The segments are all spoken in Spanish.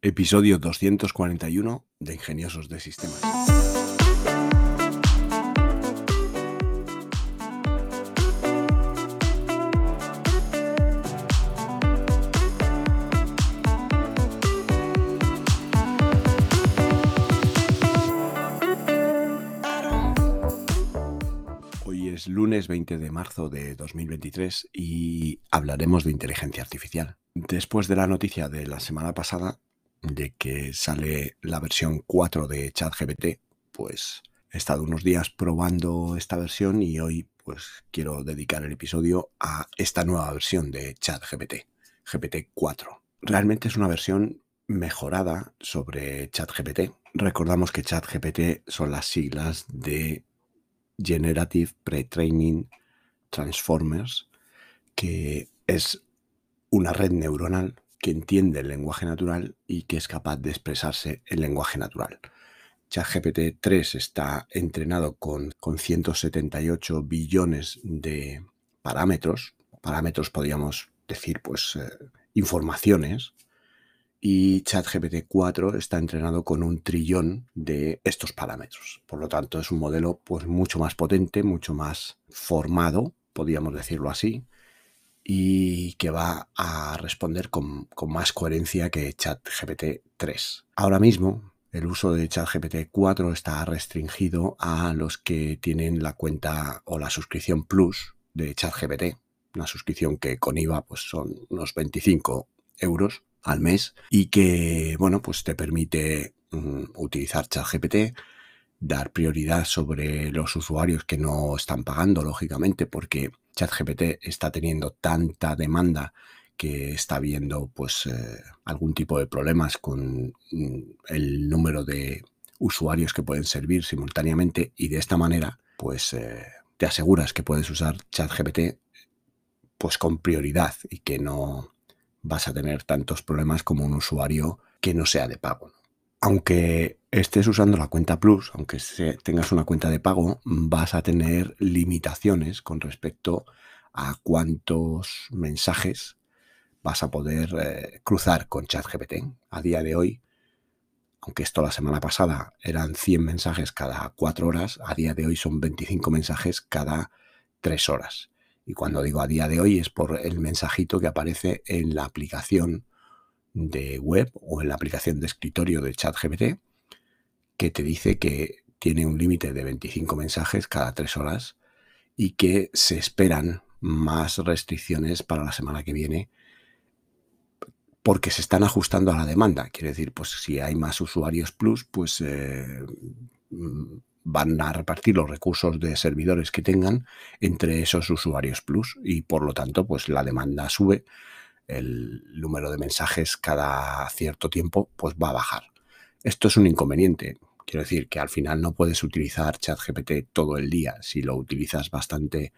Episodio 241 de Ingeniosos de Sistemas. Hoy es lunes 20 de marzo de 2023 y hablaremos de inteligencia artificial. Después de la noticia de la semana pasada, de que sale la versión 4 de ChatGPT, pues he estado unos días probando esta versión y hoy pues quiero dedicar el episodio a esta nueva versión de ChatGPT, GPT 4. Realmente es una versión mejorada sobre ChatGPT. Recordamos que ChatGPT son las siglas de Generative Pre-Training Transformers, que es una red neuronal que entiende el lenguaje natural y que es capaz de expresarse en lenguaje natural. ChatGPT 3 está entrenado con, con 178 billones de parámetros. Parámetros podríamos decir, pues, eh, informaciones. Y ChatGPT 4 está entrenado con un trillón de estos parámetros. Por lo tanto, es un modelo pues, mucho más potente, mucho más formado, podríamos decirlo así, y que va a responder con, más coherencia que ChatGPT 3. Ahora mismo, el uso de ChatGPT 4 está restringido a los que tienen la cuenta o la suscripción Plus de ChatGPT, una suscripción que con IVA pues son unos 25 euros al mes y que bueno pues te permite mm, utilizar ChatGPT dar prioridad sobre los usuarios que no están pagando, lógicamente, porque ChatGPT está teniendo tanta demanda que está viendo pues eh, algún tipo de problemas con mm, el número de usuarios que pueden servir simultáneamente y de esta manera pues eh, te aseguras que puedes usar ChatGPT pues con prioridad y que no vas a tener tantos problemas como un usuario que no sea de pago aunque estés usando la cuenta Plus, aunque tengas una cuenta de pago, vas a tener limitaciones con respecto a cuántos mensajes vas a poder eh, cruzar con ChatGPT. A día de hoy, aunque esto la semana pasada eran 100 mensajes cada 4 horas, a día de hoy son 25 mensajes cada 3 horas. Y cuando digo a día de hoy es por el mensajito que aparece en la aplicación de web o en la aplicación de escritorio de ChatGPT que te dice que tiene un límite de 25 mensajes cada tres horas y que se esperan más restricciones para la semana que viene porque se están ajustando a la demanda. Quiere decir, pues si hay más usuarios plus, pues eh, van a repartir los recursos de servidores que tengan entre esos usuarios plus y por lo tanto, pues la demanda sube el número de mensajes cada cierto tiempo pues va a bajar. Esto es un inconveniente. Quiero decir que al final no puedes utilizar ChatGPT todo el día. Si lo utilizas bastante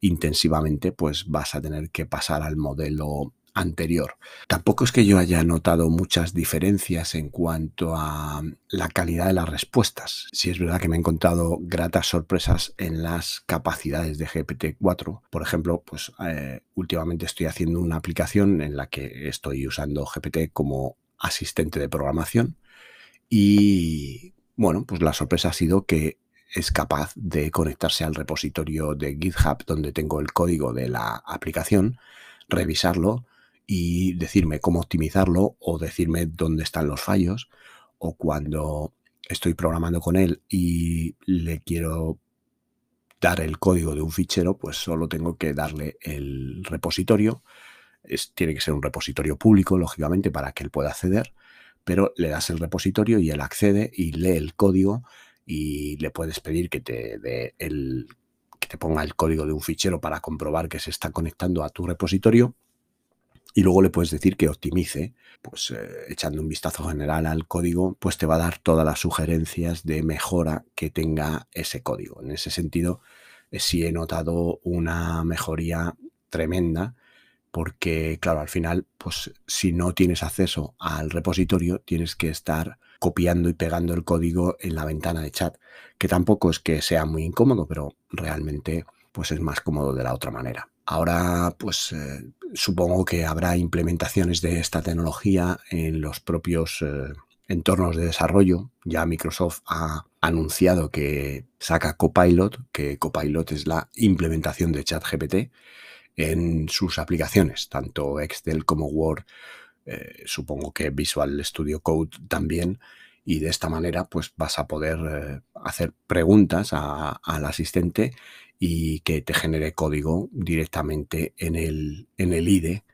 intensivamente, pues vas a tener que pasar al modelo anterior. Tampoco es que yo haya notado muchas diferencias en cuanto a la calidad de las respuestas. Si es verdad que me he encontrado gratas sorpresas en las capacidades de GPT-4. Por ejemplo, pues eh, últimamente estoy haciendo una aplicación en la que estoy usando GPT como asistente de programación y bueno, pues la sorpresa ha sido que es capaz de conectarse al repositorio de GitHub donde tengo el código de la aplicación, revisarlo, y decirme cómo optimizarlo o decirme dónde están los fallos o cuando estoy programando con él y le quiero dar el código de un fichero, pues solo tengo que darle el repositorio. Es, tiene que ser un repositorio público, lógicamente, para que él pueda acceder, pero le das el repositorio y él accede y lee el código y le puedes pedir que te dé el que te ponga el código de un fichero para comprobar que se está conectando a tu repositorio y luego le puedes decir que optimice, pues eh, echando un vistazo general al código, pues te va a dar todas las sugerencias de mejora que tenga ese código. En ese sentido, eh, sí he notado una mejoría tremenda porque, claro, al final, pues si no tienes acceso al repositorio, tienes que estar copiando y pegando el código en la ventana de chat, que tampoco es que sea muy incómodo, pero realmente pues es más cómodo de la otra manera. Ahora, pues eh, supongo que habrá implementaciones de esta tecnología en los propios eh, entornos de desarrollo. Ya Microsoft ha anunciado que saca Copilot, que Copilot es la implementación de ChatGPT en sus aplicaciones, tanto Excel como Word, eh, supongo que Visual Studio Code también, y de esta manera pues vas a poder hacer preguntas al asistente y que te genere código directamente en el, en el IDE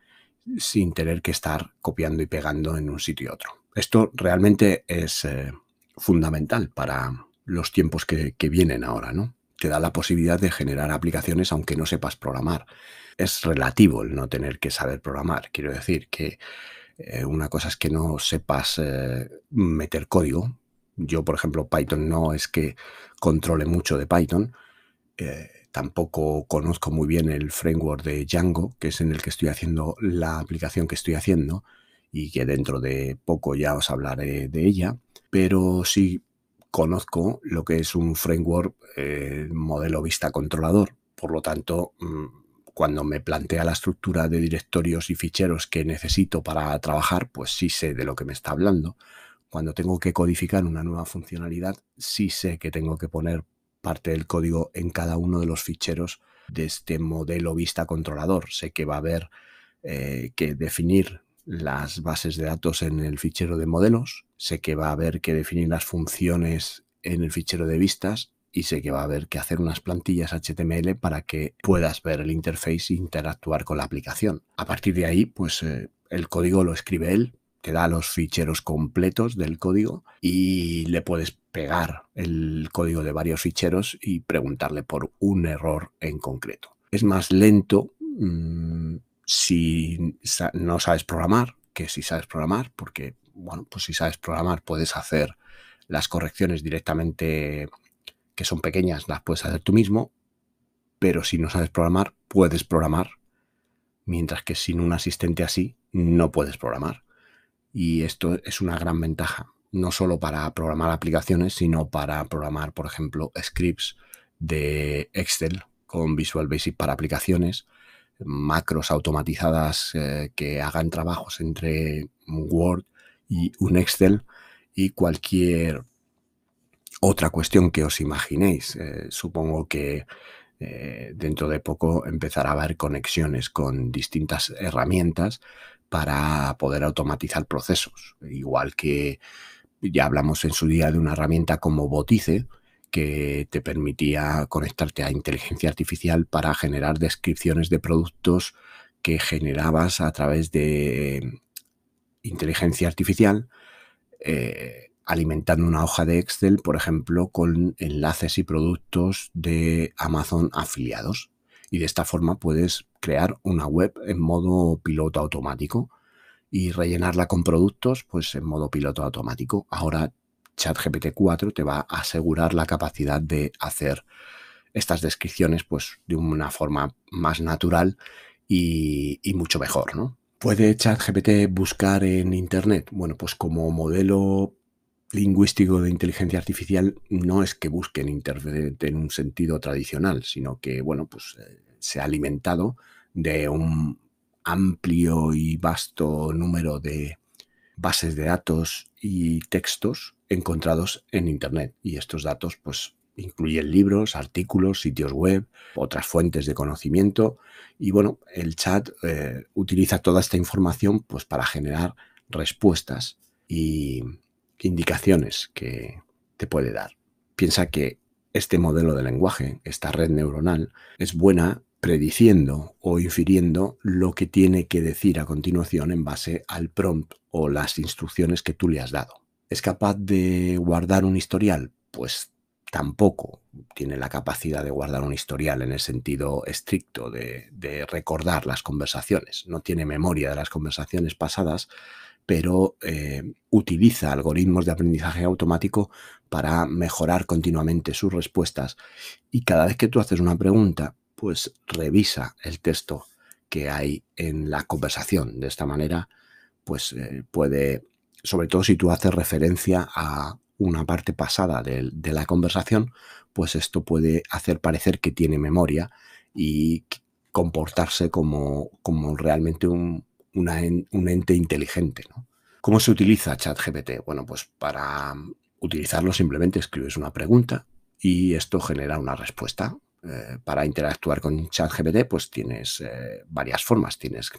sin tener que estar copiando y pegando en un sitio y otro. Esto realmente es eh, fundamental para los tiempos que, vienen ahora, ¿no? Te da la posibilidad de generar aplicaciones aunque no sepas programar. Es relativo el no tener que saber programar. Quiero decir que eh, una cosa es que no sepas eh, meter código. Yo, por ejemplo, Python no es que controle mucho de Python. Tampoco conozco muy bien el framework de Django, que es en el que estoy haciendo la aplicación que estoy haciendo y que dentro de poco ya os hablaré de ella. Pero sí conozco lo que es un framework modelo vista controlador. Por lo tanto, mm, cuando me plantea la estructura de directorios y ficheros que necesito para trabajar, pues sí sé de lo que me está hablando. Cuando tengo que codificar una nueva funcionalidad, sí sé que tengo que poner parte del código en cada uno de los ficheros de este modelo vista controlador. Sé que va a haber eh, que definir las bases de datos en el fichero de modelos, sé que va a haber que definir las funciones en el fichero de vistas y sé que va a haber que hacer unas plantillas HTML para que puedas ver el interface e interactuar con la aplicación. A partir de ahí, pues eh, el código lo escribe él, te da los ficheros completos del código y le puedes pegar el código de varios ficheros y preguntarle por un error en concreto. Es más lento mm, si no sabes programar que si sabes programar, porque, bueno, pues si sabes programar puedes hacer las correcciones directamente que son pequeñas, las puedes hacer tú mismo, pero si no sabes programar, puedes programar, mientras que sin un asistente así no puedes programar. Y esto es una gran ventaja, no solo para programar aplicaciones, sino para programar, por ejemplo, scripts de Excel con Visual Basic para aplicaciones, macros automatizadas eh, que hagan trabajos entre Word y un Excel y cualquier otra cuestión que os imaginéis, eh, supongo que eh, dentro de poco empezará a haber conexiones con distintas herramientas para poder automatizar procesos. Igual que ya hablamos en su día de una herramienta como Botice, que te permitía conectarte a inteligencia artificial para generar descripciones de productos que generabas a través de inteligencia artificial. Eh, alimentando una hoja de Excel, por ejemplo, con enlaces y productos de Amazon afiliados. Y de esta forma puedes crear una web en modo piloto automático y rellenarla con productos pues en modo piloto automático. Ahora ChatGPT 4 te va a asegurar la capacidad de hacer estas descripciones pues de una forma más natural y, mucho mejor, ¿no? ¿Puede ChatGPT buscar en Internet? Bueno, pues como modelo lingüístico de inteligencia artificial no es que busquen Internet en un sentido tradicional, sino que, bueno, pues eh, se ha alimentado de un amplio y vasto número de bases de datos y textos encontrados en Internet. Y estos datos, pues, incluyen libros, artículos, sitios web, otras fuentes de conocimiento. Y bueno, el chat eh, utiliza toda esta información pues, para generar respuestas y, indicaciones que te puede dar. Piensa que este modelo de lenguaje, esta red neuronal, es buena prediciendo o infiriendo lo que tiene que decir a continuación en base al prompt o las instrucciones que tú le has dado. ¿Es capaz de guardar un historial? Pues tampoco tiene la capacidad de guardar un historial en el sentido estricto de, recordar las conversaciones. No tiene memoria de las conversaciones pasadas, pero eh, utiliza algoritmos de aprendizaje automático para mejorar continuamente sus respuestas. Y cada vez que tú haces una pregunta, pues revisa el texto que hay en la conversación. De esta manera, pues eh, puede, sobre todo si tú haces referencia a una parte pasada de, la conversación, pues esto puede hacer parecer que tiene memoria y comportarse como, como realmente un, un ente inteligente. ¿Cómo se utiliza ChatGPT? Bueno, pues para utilizarlo simplemente escribes una pregunta y esto genera una respuesta. Eh, para interactuar con ChatGPT, pues tienes eh, varias formas. Tienes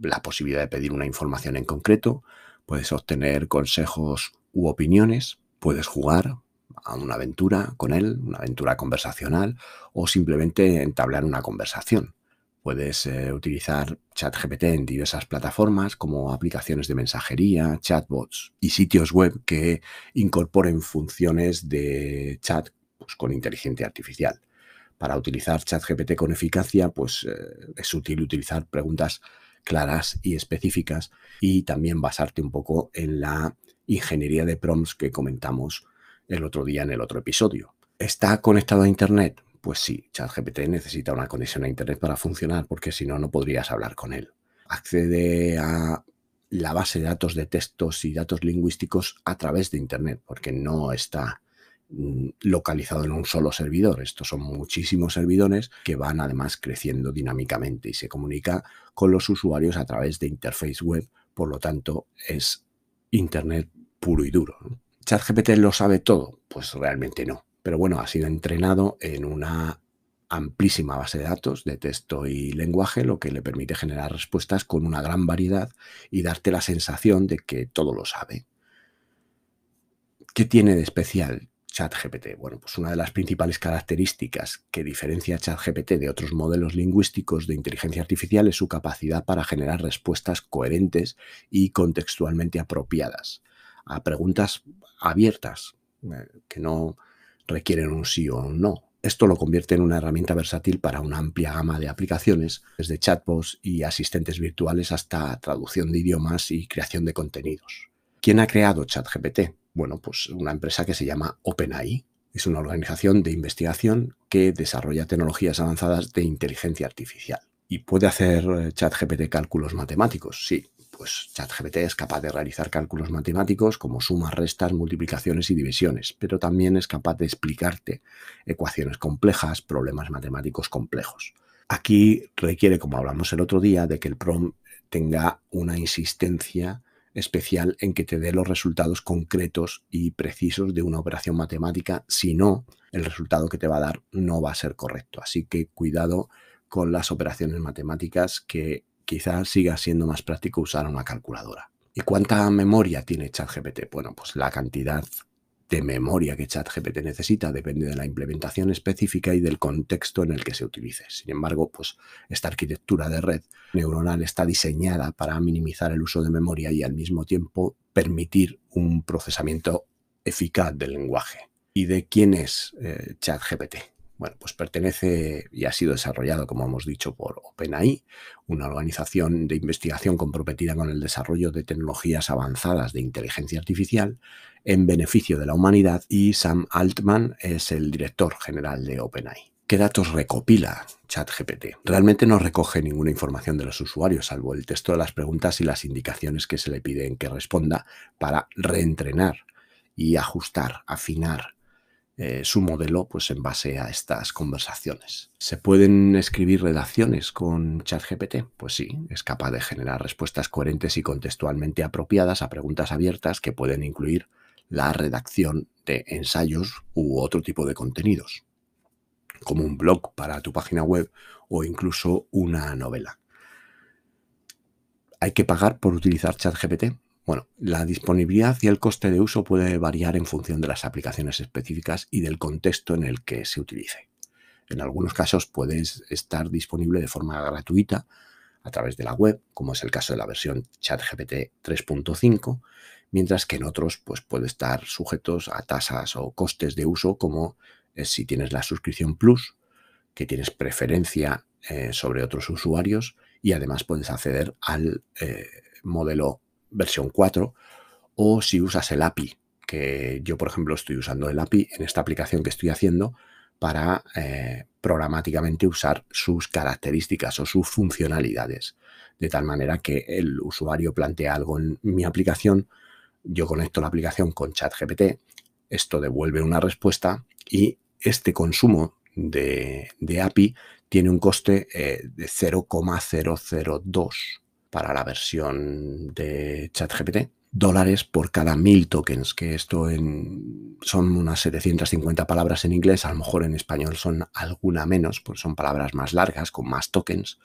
la posibilidad de pedir una información en concreto, puedes obtener consejos u opiniones, puedes jugar a una aventura con él, una aventura conversacional, o simplemente entablar una conversación. Puedes eh, utilizar ChatGPT en diversas plataformas como aplicaciones de mensajería, chatbots y sitios web que incorporen funciones de chat pues, con inteligencia artificial. Para utilizar ChatGPT con eficacia, pues eh, es útil utilizar preguntas claras y específicas y también basarte un poco en la ingeniería de prompts que comentamos el otro día en el otro episodio. ¿Está conectado a Internet? Pues sí, ChatGPT necesita una conexión a Internet para funcionar porque si no, no podrías hablar con él. Accede a la base de datos de textos y datos lingüísticos a través de Internet porque no está localizado en un solo servidor. Estos son muchísimos servidores que van además creciendo dinámicamente y se comunica con los usuarios a través de interface web. Por lo tanto, es Internet puro y duro. ¿ChatGPT lo sabe todo? Pues realmente no pero bueno, ha sido entrenado en una amplísima base de datos de texto y lenguaje, lo que le permite generar respuestas con una gran variedad y darte la sensación de que todo lo sabe. ¿Qué tiene de especial ChatGPT? Bueno, pues una de las principales características que diferencia ChatGPT de otros modelos lingüísticos de inteligencia artificial es su capacidad para generar respuestas coherentes y contextualmente apropiadas a preguntas abiertas, eh, que no requieren un sí o un no. Esto lo convierte en una herramienta versátil para una amplia gama de aplicaciones, desde chatbots y asistentes virtuales hasta traducción de idiomas y creación de contenidos. ¿Quién ha creado ChatGPT? Bueno, pues una empresa que se llama OpenAI. Es una organización de investigación que desarrolla tecnologías avanzadas de inteligencia artificial. ¿Y puede hacer eh, ChatGPT cálculos matemáticos? Sí, pues ChatGPT es capaz de realizar cálculos matemáticos como sumas, restas, multiplicaciones y divisiones, pero también es capaz de explicarte ecuaciones complejas, problemas matemáticos complejos. Aquí requiere, como hablamos el otro día, de que el PROM tenga una insistencia especial en que te dé los resultados concretos y precisos de una operación matemática, si no, el resultado que te va a dar no va a ser correcto. Así que cuidado con las operaciones matemáticas que quizás siga siendo más práctico usar una calculadora. ¿Y cuánta memoria tiene ChatGPT? Bueno, pues la cantidad de memoria que ChatGPT necesita depende de la implementación específica y del contexto en el que se utilice. Sin embargo, pues esta arquitectura de red neuronal está diseñada para minimizar el uso de memoria y al mismo tiempo permitir un procesamiento eficaz del lenguaje. ¿Y de quién es eh, ChatGPT? Bueno, pues pertenece y ha sido desarrollado, como hemos dicho, por OpenAI, una organización de investigación comprometida con el desarrollo de tecnologías avanzadas de inteligencia artificial en beneficio de la humanidad y Sam Altman es el director general de OpenAI. ¿Qué datos recopila ChatGPT? Realmente no recoge ninguna información de los usuarios, salvo el texto de las preguntas y las indicaciones que se le piden que responda para reentrenar y ajustar, afinar eh, su modelo pues en base a estas conversaciones. ¿Se pueden escribir redacciones con ChatGPT? Pues sí, es capaz de generar respuestas coherentes y contextualmente apropiadas a preguntas abiertas que pueden incluir la redacción de ensayos u otro tipo de contenidos, como un blog para tu página web o incluso una novela. ¿Hay que pagar por utilizar ChatGPT? Bueno, la disponibilidad y el coste de uso puede variar en función de las aplicaciones específicas y del contexto en el que se utilice. En algunos casos puede estar disponible de forma gratuita a través de la web, como es el caso de la versión ChatGPT 3.5, mientras que en otros pues, puede estar sujetos a tasas o costes de uso, como si tienes la suscripción Plus, que tienes preferencia eh, sobre otros usuarios y además puedes acceder al eh, modelo versión 4, o si usas el API, que yo por ejemplo estoy usando el API en esta aplicación que estoy haciendo para eh, programáticamente usar sus características o sus funcionalidades. De tal manera que el usuario plantea algo en mi aplicación, yo conecto la aplicación con ChatGPT, esto devuelve una respuesta y este consumo de, API tiene un coste eh, de 0,002 para la versión de ChatGPT dólares por cada mil tokens, que esto en, son unas 750 palabras en inglés, a lo mejor en español son alguna menos, pues son palabras más largas, con más tokens,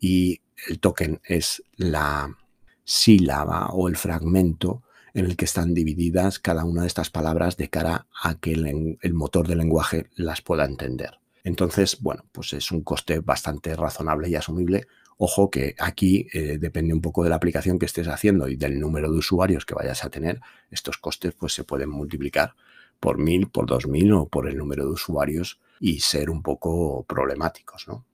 y el token es la sílaba o el fragmento en el que están divididas cada una de estas palabras de cara a que el, motor de lenguaje las pueda entender. Entonces, bueno, pues es un coste bastante razonable y asumible. Ojo que aquí eh, depende un poco de la aplicación que estés haciendo y del número de usuarios que vayas a tener. Estos costes pues se pueden multiplicar por mil, por dos mil o por el número de usuarios y ser un poco problemáticos, ¿no?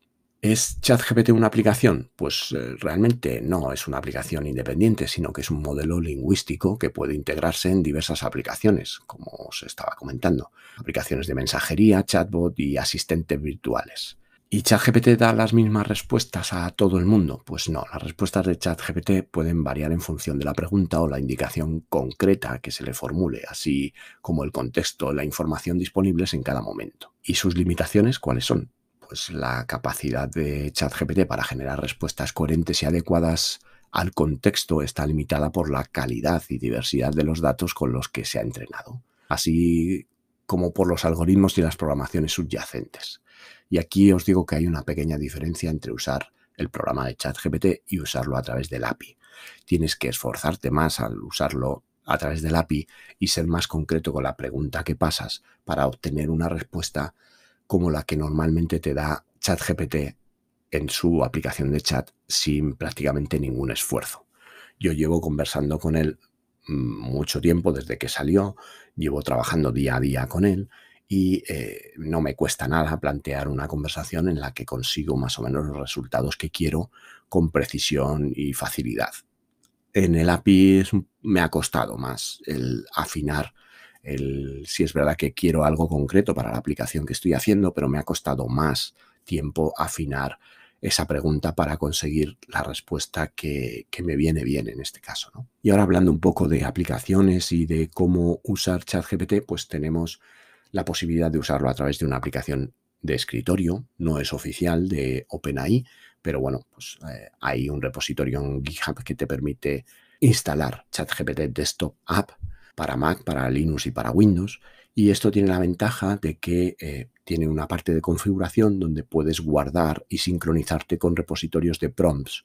¿Es ChatGPT una aplicación? Pues eh, realmente no es una aplicación independiente, sino que es un modelo lingüístico que puede integrarse en diversas aplicaciones, como os estaba comentando. Aplicaciones de mensajería, chatbot y asistentes virtuales. ¿Y ChatGPT da las mismas respuestas a todo el mundo? Pues no, las respuestas de ChatGPT pueden variar en función de la pregunta o la indicación concreta que se le formule, así como el contexto, la información disponibles en cada momento. ¿Y sus limitaciones cuáles son? pues la capacidad de ChatGPT para generar respuestas coherentes y adecuadas al contexto está limitada por la calidad y diversidad de los datos con los que se ha entrenado, así como por los algoritmos y las programaciones subyacentes. Y aquí os digo que hay una pequeña diferencia entre usar el programa de ChatGPT y usarlo a través del API. Tienes que esforzarte más al usarlo a través del API y ser más concreto con la pregunta que pasas para obtener una respuesta como la que normalmente te da ChatGPT en su aplicación de chat sin prácticamente ningún esfuerzo. Yo llevo conversando con él mm, mucho tiempo desde que salió, llevo trabajando día a día con él y eh, no me cuesta nada plantear una conversación en la que consigo más o menos los resultados que quiero con precisión y facilidad. En el API me ha costado más el afinar si es verdad que quiero algo concreto para la aplicación que estoy haciendo, pero me ha costado más tiempo afinar esa pregunta para conseguir la respuesta que, me viene bien en este caso. Y ahora hablando un poco de aplicaciones y de cómo usar ChatGPT, pues tenemos la posibilidad de usarlo a través de una aplicación de escritorio, no es oficial de OpenAI, pero bueno, pues eh, hay un repositorio en GitHub que te permite instalar ChatGPT Desktop App para Mac, para Linux y para Windows. Y esto tiene la ventaja de que eh, tiene una parte de configuración donde puedes guardar y sincronizarte con repositorios de prompts.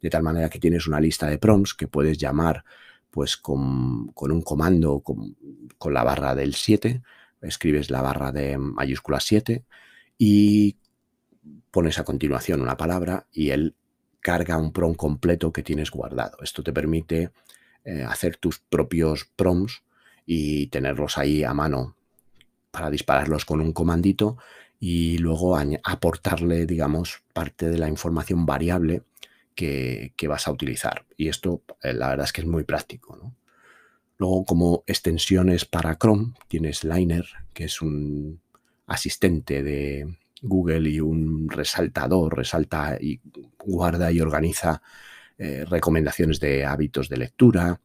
De tal manera que tienes una lista de prompts que puedes llamar pues con, un comando con, con, la barra del 7. Escribes la barra de mayúscula 7 y pones a continuación una palabra y él carga un prompt completo que tienes guardado. Esto te permite eh, hacer tus propios prompts y tenerlos ahí a mano para dispararlos con un comandito y luego aportarle, digamos, parte de la información variable que, vas a utilizar. Y esto, eh, la verdad es que es muy práctico. Luego, como extensiones para Chrome, tienes Liner, que es un asistente de Google y un resaltador, resalta y guarda y organiza eh, recomendaciones de hábitos de lectura,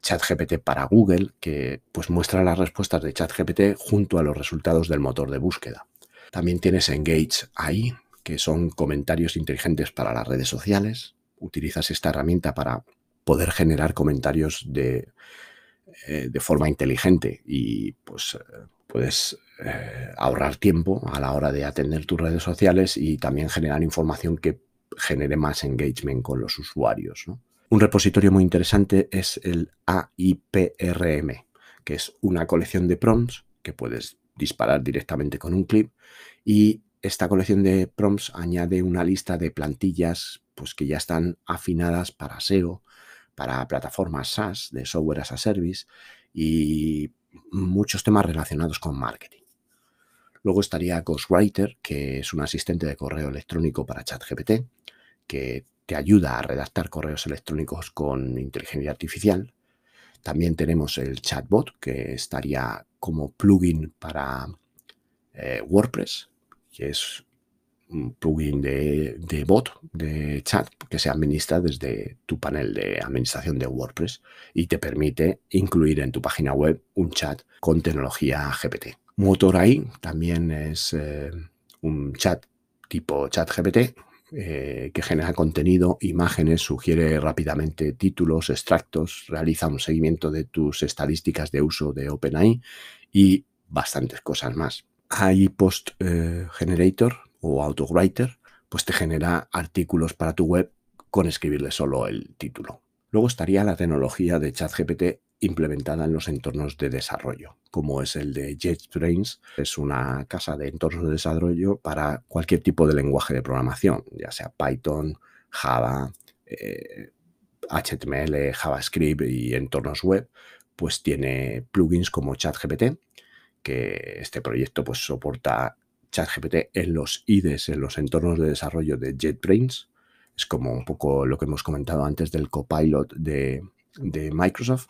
ChatGPT para Google, que pues muestra las respuestas de ChatGPT junto a los resultados del motor de búsqueda. También tienes Engage AI, que son comentarios inteligentes para las redes sociales. Utilizas esta herramienta para poder generar comentarios de, eh, de forma inteligente y pues eh, puedes ahorrar tiempo a la hora de atender tus redes sociales y también generar información que genere más engagement con los usuarios. Un repositorio muy interesante es el AIPRM, que es una colección de prompts que puedes disparar directamente con un clip y esta colección de prompts añade una lista de plantillas pues, que ya están afinadas para SEO, para plataformas SaaS, de software as a service y muchos temas relacionados con marketing. Luego estaría Ghostwriter, que es un asistente de correo electrónico para ChatGPT, que te ayuda a redactar correos electrónicos con inteligencia artificial. También tenemos el chatbot, que estaría como plugin para eh, WordPress, que es un plugin de, bot, de chat, que se administra desde tu panel de administración de WordPress y te permite incluir en tu página web un chat con tecnología GPT. Motor AI también es eh, un chat tipo ChatGPT, eh, que genera contenido, imágenes, sugiere rápidamente títulos, extractos, realiza un seguimiento de tus estadísticas de uso de OpenAI y bastantes cosas más. Hay Post eh, Generator o Autowriter, pues te genera artículos para tu web con escribirle solo el título. Luego estaría la tecnología de ChatGPT implementada en los entornos de desarrollo, como es el de JetBrains. Es una casa de entornos de desarrollo para cualquier tipo de lenguaje de programación, ya sea Python, Java, HTML, eh, JavaScript y entornos web, pues tiene plugins como ChatGPT, que este proyecto pues soporta ChatGPT en los IDEs, en los entornos de desarrollo de JetBrains. Es como un poco lo que hemos comentado antes del copilot de, Microsoft.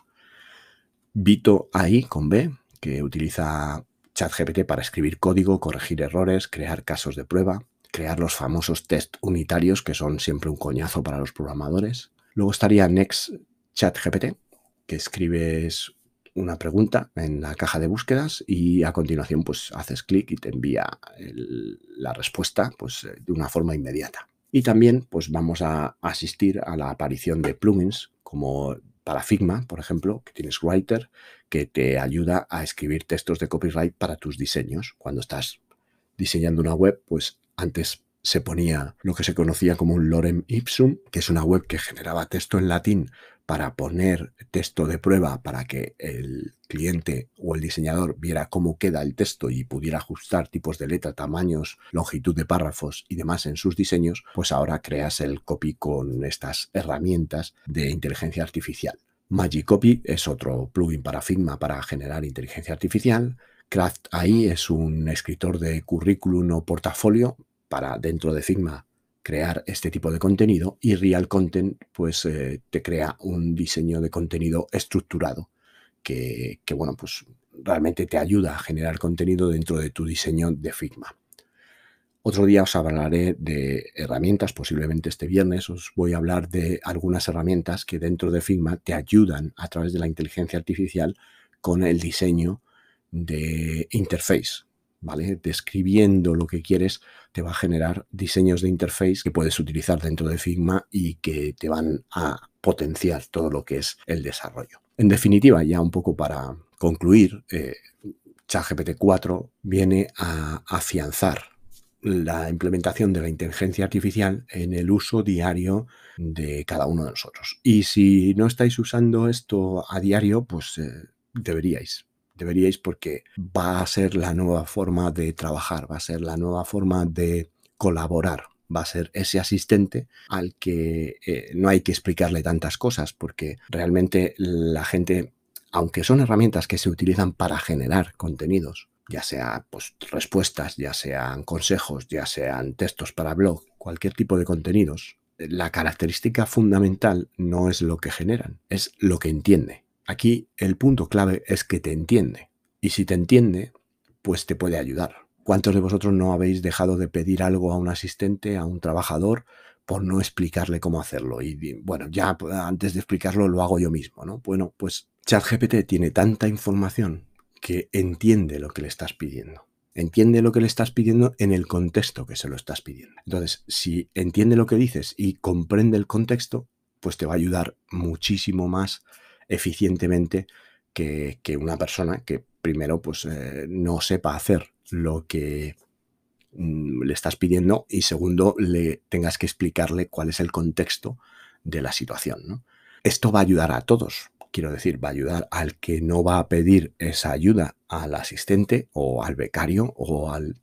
Vito AI con B, que utiliza ChatGPT para escribir código, corregir errores, crear casos de prueba, crear los famosos test unitarios, que son siempre un coñazo para los programadores. Luego estaría Next ChatGPT, que escribes una pregunta en la caja de búsquedas y a continuación pues haces clic y te envía la respuesta pues de una forma inmediata. Y también pues vamos a asistir a la aparición de plugins como para Figma, por ejemplo, que tienes Writer, que te ayuda a escribir textos de copyright para tus diseños. Cuando estás diseñando una web, pues antes se ponía lo que se conocía como un lorem ipsum, que es una web que generaba texto en latín para poner texto de prueba para que el cliente o el diseñador viera cómo queda el texto y pudiera ajustar tipos de letra, tamaños, longitud de párrafos y demás en sus diseños, pues ahora creas el copy con estas herramientas de inteligencia artificial. Magic Copy es otro plugin para Figma para generar inteligencia artificial. Craft AI es un escritor de currículum o portafolio para dentro de Figma crear este tipo de contenido y Real Content pues eh, te crea un diseño de contenido estructurado que, que, bueno pues realmente te ayuda a generar contenido dentro de tu diseño de Figma. Otro día os hablaré de herramientas, posiblemente este viernes os voy a hablar de algunas herramientas que dentro de Figma te ayudan a través de la inteligencia artificial con el diseño de interface, ¿vale? Describiendo lo que quieres, te va a generar diseños de interface que puedes utilizar dentro de Figma y que te van a potenciar todo lo que es el desarrollo. En definitiva, ya un poco para concluir, eh, ChatGPT 4 viene a afianzar la implementación de la inteligencia artificial en el uso diario de cada uno de nosotros. Y si no estáis usando esto a diario, pues eh, deberíais deberíais porque va a ser la nueva forma de trabajar, va a ser la nueva forma de colaborar, va a ser ese asistente al que eh, no hay que explicarle tantas cosas porque realmente la gente, aunque son herramientas que se utilizan para generar contenidos, ya sea pues, respuestas, ya sean consejos, ya sean textos para blog, cualquier tipo de contenidos, la característica fundamental no es lo que generan, es lo que entiende. Aquí el punto clave es que te entiende. Y si te entiende, pues te puede ayudar. ¿Cuántos de vosotros no habéis dejado de pedir algo a un asistente, a un trabajador, por no explicarle cómo hacerlo? Y bueno, ya antes de explicarlo lo hago yo mismo, ¿no? Bueno, pues ChatGPT tiene tanta información que entiende lo que le estás pidiendo. Entiende lo que le estás pidiendo en el contexto que se lo estás pidiendo. Entonces, si entiende lo que dices y comprende el contexto, pues te va a ayudar muchísimo más eficientemente que, una persona que primero pues eh, no sepa hacer lo que mm, le estás pidiendo y segundo le tengas que explicarle cuál es el contexto de la situación. Esto va a ayudar a todos. Quiero decir, va a ayudar al que no va a pedir esa ayuda al asistente o al becario o al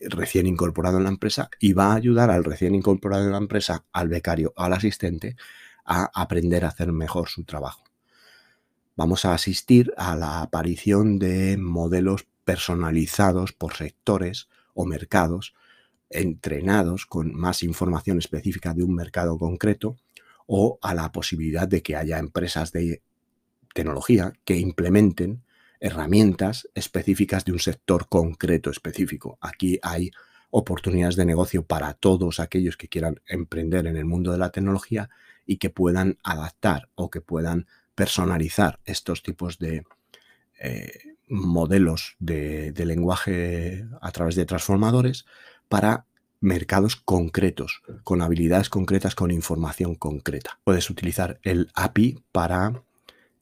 recién incorporado en la empresa y va a ayudar al recién incorporado en la empresa, al becario, al asistente a aprender a hacer mejor su trabajo vamos a asistir a la aparición de modelos personalizados por sectores o mercados, entrenados con más información específica de un mercado concreto, o a la posibilidad de que haya empresas de tecnología que implementen herramientas específicas de un sector concreto específico. Aquí hay oportunidades de negocio para todos aquellos que quieran emprender en el mundo de la tecnología y que puedan adaptar o que puedan personalizar estos tipos de eh, modelos de, lenguaje a través de transformadores para mercados concretos, con habilidades concretas, con información concreta. Puedes utilizar el API para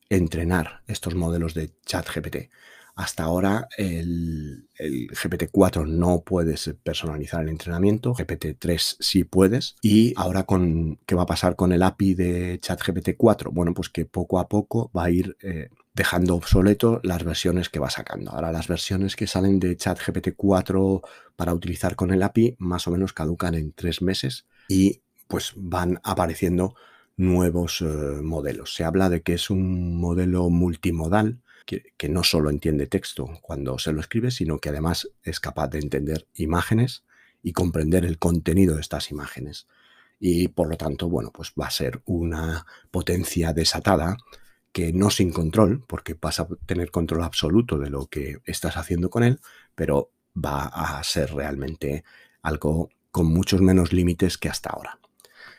entrenar estos modelos de chat GPT. Hasta ahora el, GPT-4 no puedes personalizar el entrenamiento, GPT-3 sí puedes. Y ahora con qué va a pasar con el API de ChatGPT-4? Bueno, pues que poco a poco va a ir eh, dejando obsoleto las versiones que va sacando. Ahora las versiones que salen de ChatGPT-4 para utilizar con el API más o menos caducan en tres meses y pues van apareciendo nuevos eh, modelos. Se habla de que es un modelo multimodal que, no solo entiende texto cuando se lo escribe, sino que además es capaz de entender imágenes y comprender el contenido de estas imágenes. Y por lo tanto, bueno, pues va a ser una potencia desatada que no sin control, porque vas a tener control absoluto de lo que estás haciendo con él, pero va a ser realmente algo con muchos menos límites que hasta ahora.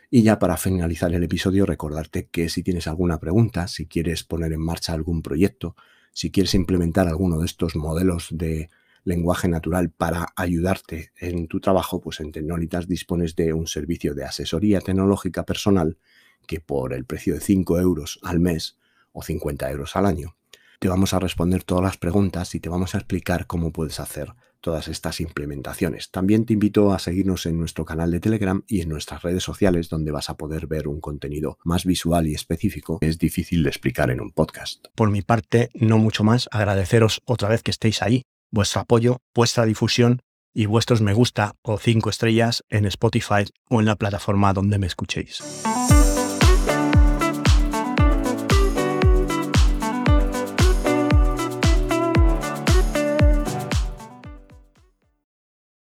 Y ya para finalizar el episodio, recordarte que si tienes alguna pregunta, si quieres poner en marcha algún proyecto, si quieres implementar alguno de estos modelos de lenguaje natural para ayudarte en tu trabajo, pues en Tecnolitas dispones de un servicio de asesoría tecnológica personal que por el precio de 5 euros al mes o 50 euros al año, te vamos a responder todas las preguntas y te vamos a explicar cómo puedes hacer todas estas implementaciones. También te invito a seguirnos en nuestro canal de Telegram y en nuestras redes sociales donde vas a poder ver un contenido más visual y específico que es difícil de explicar en un podcast. Por mi parte, no mucho más, agradeceros otra vez que estéis ahí, vuestro apoyo, vuestra difusión y vuestros me gusta o cinco estrellas en Spotify o en la plataforma donde me escuchéis.